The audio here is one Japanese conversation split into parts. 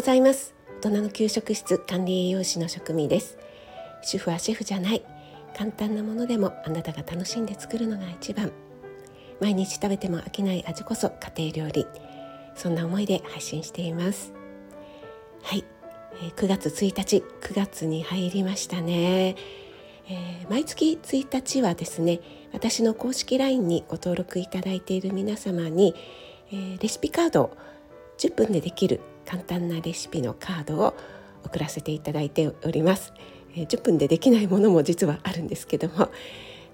ございます。大人の給食室管理栄養士の職味です。主婦はシェフじゃない。簡単なものでもあなたが楽しんで作るのが一番。毎日食べても飽きない味こそ家庭料理。そんな思いで配信しています。はい、えー、9月1日。9月に入りましたね、えー、毎月1日はですね私の公式 LINE にご登録いただいている皆様に、えー、レシピカードを10分でできる簡単なレシピのカードを送らせていただいております。えー、10分でできないものも実はあるんですけども。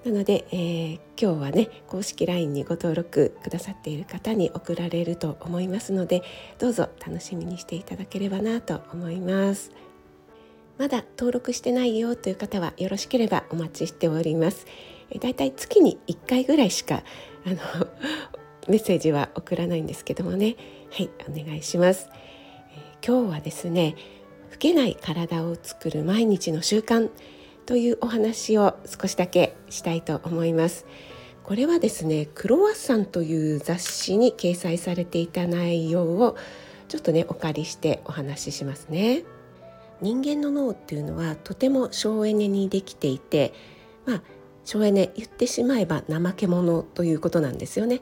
なので、えー、今日はね公式 LINE にご登録くださっている方に送られると思いますのでどうぞ楽しみにしていただければなと思います。まだ登録してないよという方はよろしければお待ちしております。えだいたい月に1回ぐらいしかあの メッセージは送らないんですけどもね。はいお願いします、今日はですね老けない体を作る毎日の習慣というお話を少しだけしたいと思います。これはですねクロワッサンという雑誌に掲載されていた内容をちょっとねお借りしてお話ししますね。人間の脳っていうのはとても省エネにできていてまあ省エネ言ってしまえば怠け者ということなんですよね。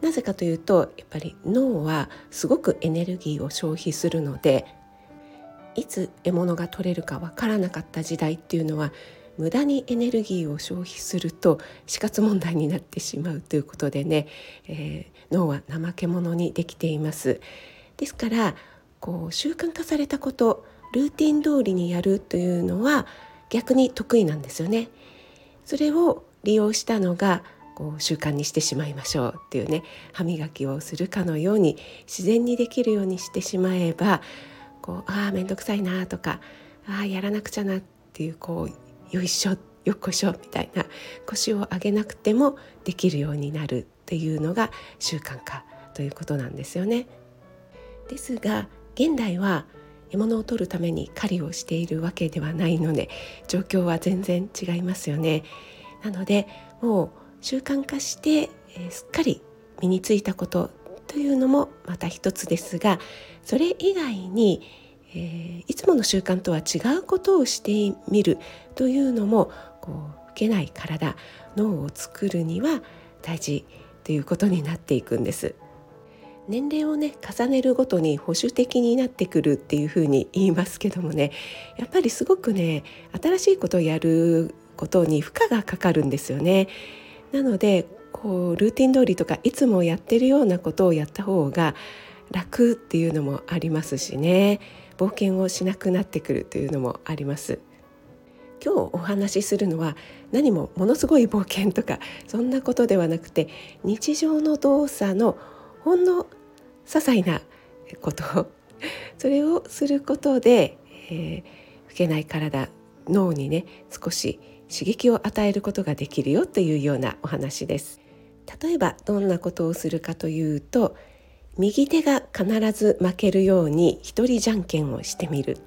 なぜかというとやっぱり脳はすごくエネルギーを消費するのでいつ獲物が取れるかわからなかった時代っていうのは無駄にエネルギーを消費すると死活問題になってしまうということでね、えー、脳は怠け者にできています。ですからこう習慣化されたことルーティン通りにやるというのは逆に得意なんですよね。それを利用したのがこう習慣にしてしまいましょうっていうね歯磨きをするかのように自然にできるようにしてしまえばこうああ面倒くさいなとかああやらなくちゃなっていうこうよいしょよっこしょみたいな腰を上げなくてもできるようになるっていうのが習慣化ということなんですよね。ですが現代は獲物を取るために狩りをしているわけではないので状況は全然違いますよね。なのでもう習慣化して、えー、すっかり身についたことというのもまた一つですがそれ以外に、えー、いつもの習慣とは違うことをしてみるというのもこう老けない体脳を作るには大事ということになっていくんです。年齢をね重ねるごとに保守的になってくるっていうふうに言いますけどもねやっぱりすごくね新しいことをやることに負荷がかかるんですよね。なのでこうルーティン通りとかいつもやってるようなことをやった方が楽っていうのもありますしね冒険をしなくなってくるというのもあります。今日お話しするのは何もものすごい冒険とかそんなことではなくて日常の動作のほんの些細なことそれをすることで、えー、老けない体脳にね少し刺激を与えることができるよというようなお話です。例えばどんなことをするかというと右手が必ず負けるように一人じゃんけんをしてみる。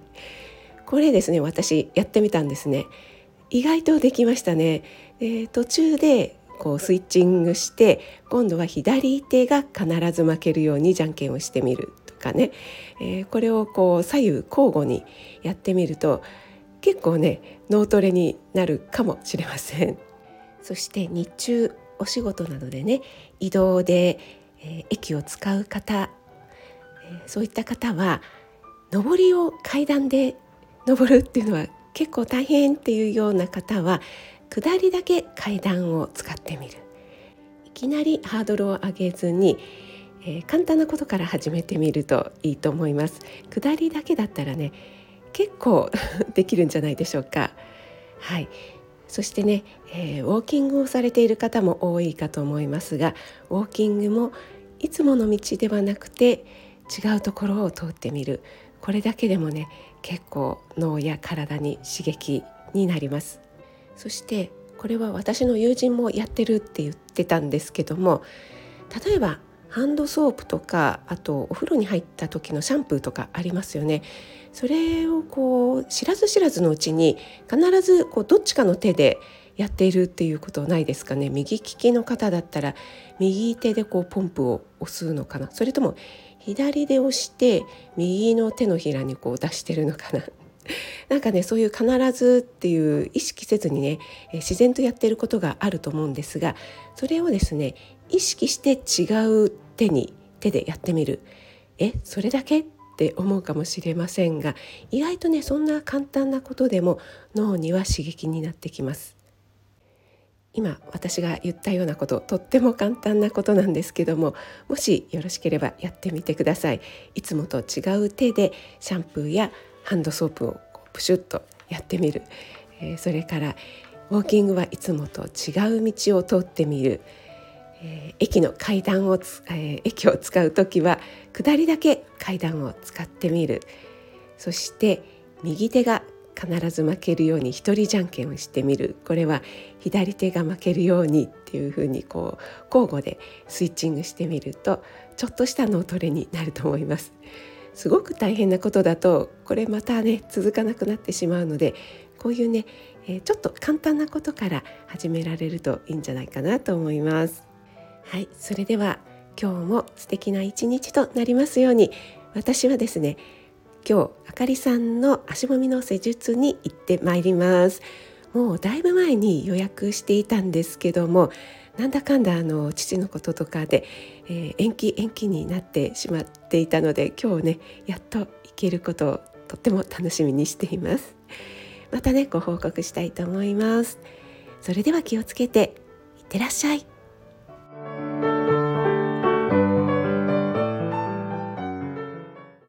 これですね私やってみたんですね。意外とできましたね。で途中でこうスイッチングして今度は左手が必ず負けるようにじゃんけんをしてみるとかね、えー、これをこう左右交互にやってみると結構ね脳トレになるかもしれません。そして日中お仕事などでね移動で、えー、駅を使う方、えー、そういった方は上りを階段で登るっていうのは結構大変っていうような方は下りだけ階段を使ってみる。いきなりハードルを上げずに、えー、簡単なことから始めてみるといいと思います。下りだけだったらね結構 できるんじゃないでしょうか。はい。そしてね、えー、ウォーキングをされている方も多いかと思いますがウォーキングもいつもの道ではなくて違うところを通ってみる。これだけでもね結構脳や体に刺激になります。そしてこれは私の友人もやってるって言ってたんですけども例えばハンドソープとかあとお風呂に入った時のシャンプーとかありますよね。それをこう知らず知らずのうちに必ずこうどっちかの手でやっているっていうことないですかね。右利きの方だったら右手でこうポンプを押すのかな。それとも左で押して右の手のひらにこう出してるのかな。なんかねそういう必ずっていう意識せずにね自然とやってることがあると思うんですがそれをですね意識して違う手に手でやってみる。えそれだけって思うかもしれませんが意外とねそんな簡単なことでも脳には刺激になってきます。今私が言ったようなこととっても簡単なことなんですけどももしよろしければやってみてください。いつもと違う手でシャンプーやハンドソープをプシュッとやってみる、えー、それからウォーキングはいつもと違う道を通ってみる、えー、駅の階段をつ、えー、駅を使う時は下りだけ階段を使ってみるそして右手が必ず負けるように一人じゃんけんをしてみるこれは左手が負けるようにっていうふうにこう交互でスイッチングしてみるとちょっとした脳トレになると思います。すごく大変なことだとこれまたね続かなくなってしまうのでこういうね、えー、ちょっと簡単なことから始められるといいんじゃないかなと思います。はいそれでは今日も素敵な一日となりますように私はですね今日あかりさんの足もみの施術に行ってまいります。もうだいぶ前に予約していたんですけどもなんだかんだあの父のこととかで、えー、延期延期になってしまっていたので今日ねやっと行けることをとっても楽しみにしています。またねご報告したいと思います。それでは気をつけていってらっしゃい。